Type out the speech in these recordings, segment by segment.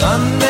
Sunday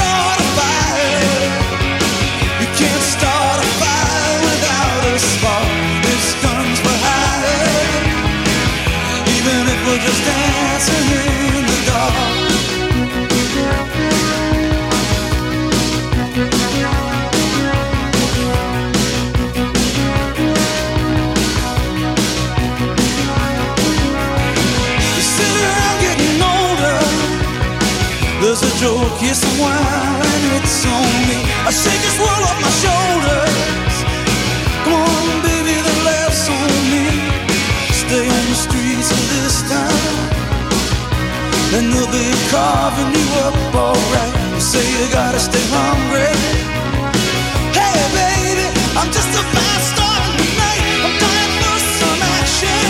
joke, a while, and it's on me. I shake this world off my shoulders. Come on, baby, the laughs on me. Stay on the streets of this town, and they'll be carving you up alright. You say you gotta stay hungry. Hey, baby, I'm just a fast starting tonight. I'm dying for some action.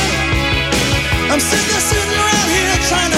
I'm sitting sitting around here trying